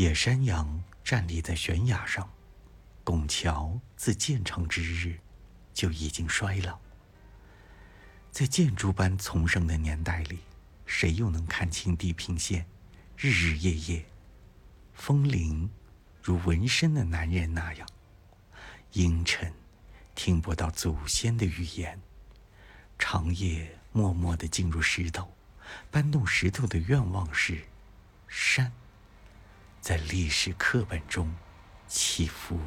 野山羊站立在悬崖上，拱桥自建成之日就已经衰老。在建筑般丛生的年代里，谁又能看清地平线？日日夜夜，风铃如纹身的男人那样阴沉，听不到祖先的语言。长夜默默地进入石头，搬动石头的愿望是山，在历史课本中起伏。